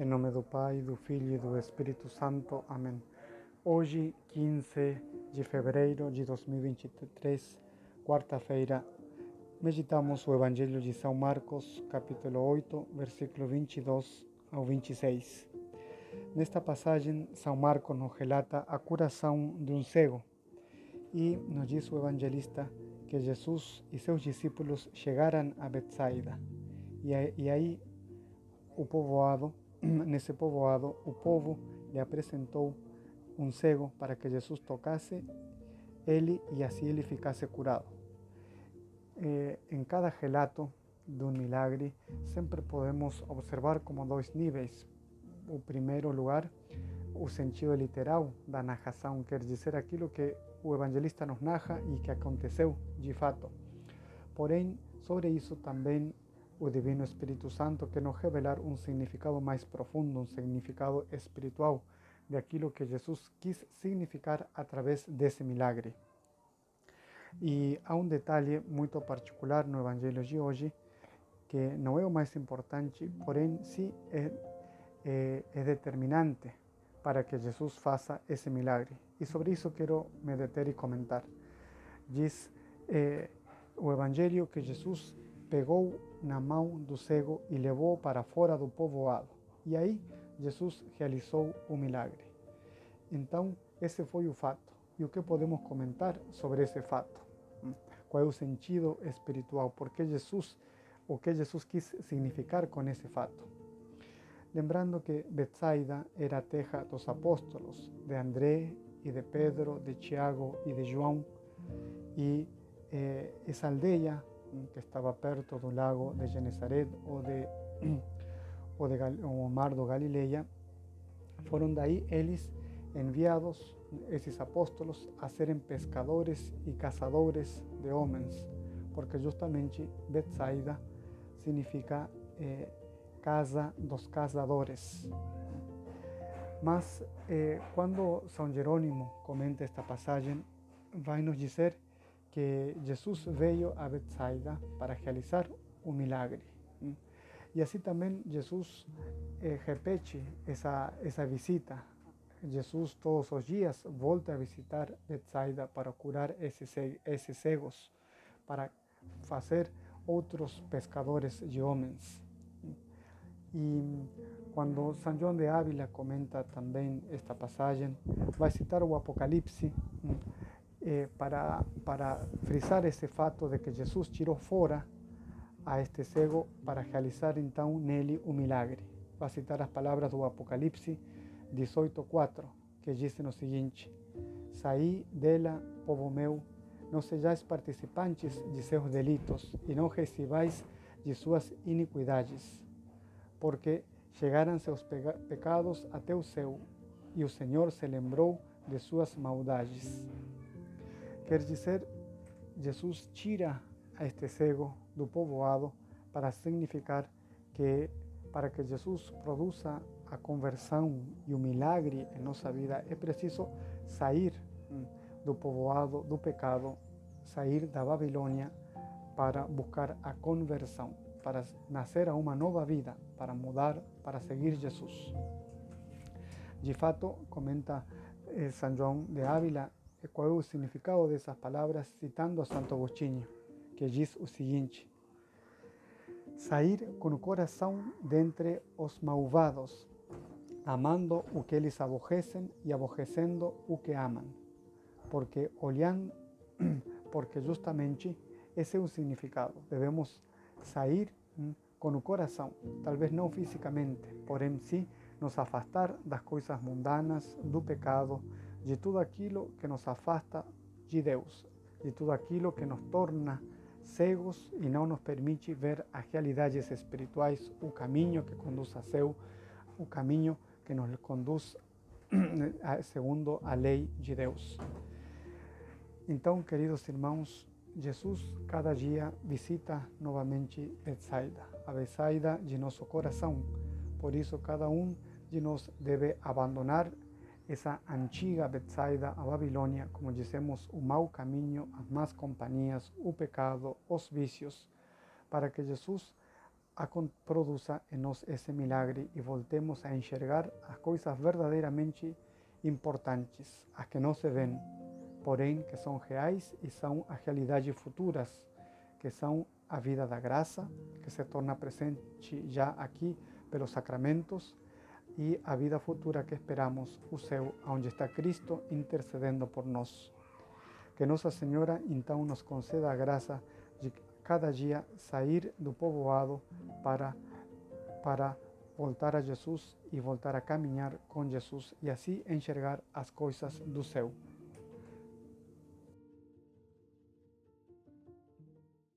Em nome do Pai, do Filho e do Espírito Santo. Amém. Hoje, 15 de fevereiro de 2023, quarta-feira, meditamos o Evangelho de São Marcos, capítulo 8, versículo 22 ao 26. Nesta passagem, São Marcos nos relata a curação de um cego e nos diz o evangelista que Jesus e seus discípulos chegaram a Betsaida e aí o povoado nesse povoado, o povo lhe apresentou um cego para que Jesus tocasse ele e assim ele ficasse curado. Eh, em cada relato de um milagre, sempre podemos observar como dois níveis. O primeiro lugar, o sentido literal da narração, quer dizer aquilo que o evangelista nos narra e que aconteceu de fato. Porém, sobre isso também o Divino Espírito Santo que nos revelar um significado mais profundo, um significado espiritual de aquilo que Jesus quis significar através desse milagre. E há um detalhe muito particular no Evangelho de hoje, que não é o mais importante, porém sim é, é, é determinante para que Jesus faça esse milagre. E sobre isso quero me deter e comentar. Diz eh, o que Jesus pegou na mão do cego e levou para fora do povoado. E aí Jesus realizou o milagre. Então, esse foi o fato. E o que podemos comentar sobre esse fato? Qual é o sentido espiritual? Por que Jesus, o que Jesus quis significar com esse fato? Lembrando que Betsaida era a terra dos apóstolos, de André e de Pedro, de Tiago e de João, e eh, essa que estava perto do lago de Genesaret ou de, ou de o mar Galileia, enviados, esses apóstolos, a serem pescadores e caçadores de homens, porque justamente Betsaida significa eh, casa dos caçadores. Mas eh, quando São Jerônimo comenta esta passagem, vai nos que Jesus veio a Betsaida para realizar um milagre. E assim também Jesus eh, repete essa, essa visita. Jesus todos os dias volta a visitar Betsaida para curar esses cegos, para fazer outros pescadores de homens. E quando São João de Ávila comenta também esta passagem, vai citar o Apocalipse eh, para, para frisar esse fato de que Jesus tirou fora a este cego para realizar então nele o milagre. Vai citar as palavras do Apocalipse 18:4, que dizem o seguinte: Saí dela, povo meu, não sejais participantes de seus delitos e não recebais de suas iniquidades, porque chegaram seus pecados até o céu, e o Senhor se lembrou de suas maldades. Quer dizer, Jesus tira este cego do povoado para significar que para que Jesus produza a conversão e o milagre em nossa vida é preciso sair hum, do povoado do pecado, sair da Babilônia para buscar a conversão, para nascer a uma nova vida, para mudar, para seguir Jesus. De fato, comenta eh, São João de Ávila o significado dessas palavras citando a Santo Agostinho, que diz o seguinte: Sair com o coração dentre os malvados, amando o que eles aborrecem e aborrecendo o que amam, porque olhando, porque justamente esse é o significado. Devemos sair com o coração, talvez não fisicamente, porém sim nos afastar das coisas mundanas, do pecado, de tudo aquilo que nos afasta de Deus, de tudo aquilo que nos torna cegos e não nos permite ver as realidades espirituais, o caminho que conduz a céu, o caminho que nos conduz segundo a lei de Deus. Então, queridos irmãos, Jesus cada dia visita novamente Betsaida, a Betsaida de nosso coração. Por isso, cada um de nós deve abandonar essa antiga Betsaida, a Babilônia, como dizemos, o mau caminho, as más companhias, o pecado, os vícios, para que Jesus produza em nós esse milagre e voltemos a enxergar as coisas verdadeiramente importantes, as que não se veem, porém que são reais e são as realidades futuras, que são a vida da graça, que se torna presente já aqui pelos sacramentos, e a vida futura que esperamos, o céu, onde está Cristo intercedendo por nós. Que Nossa Senhora então nos conceda a graça de cada dia sair do povoado para, para voltar a Jesus e voltar a caminhar com Jesus e assim enxergar as coisas do céu.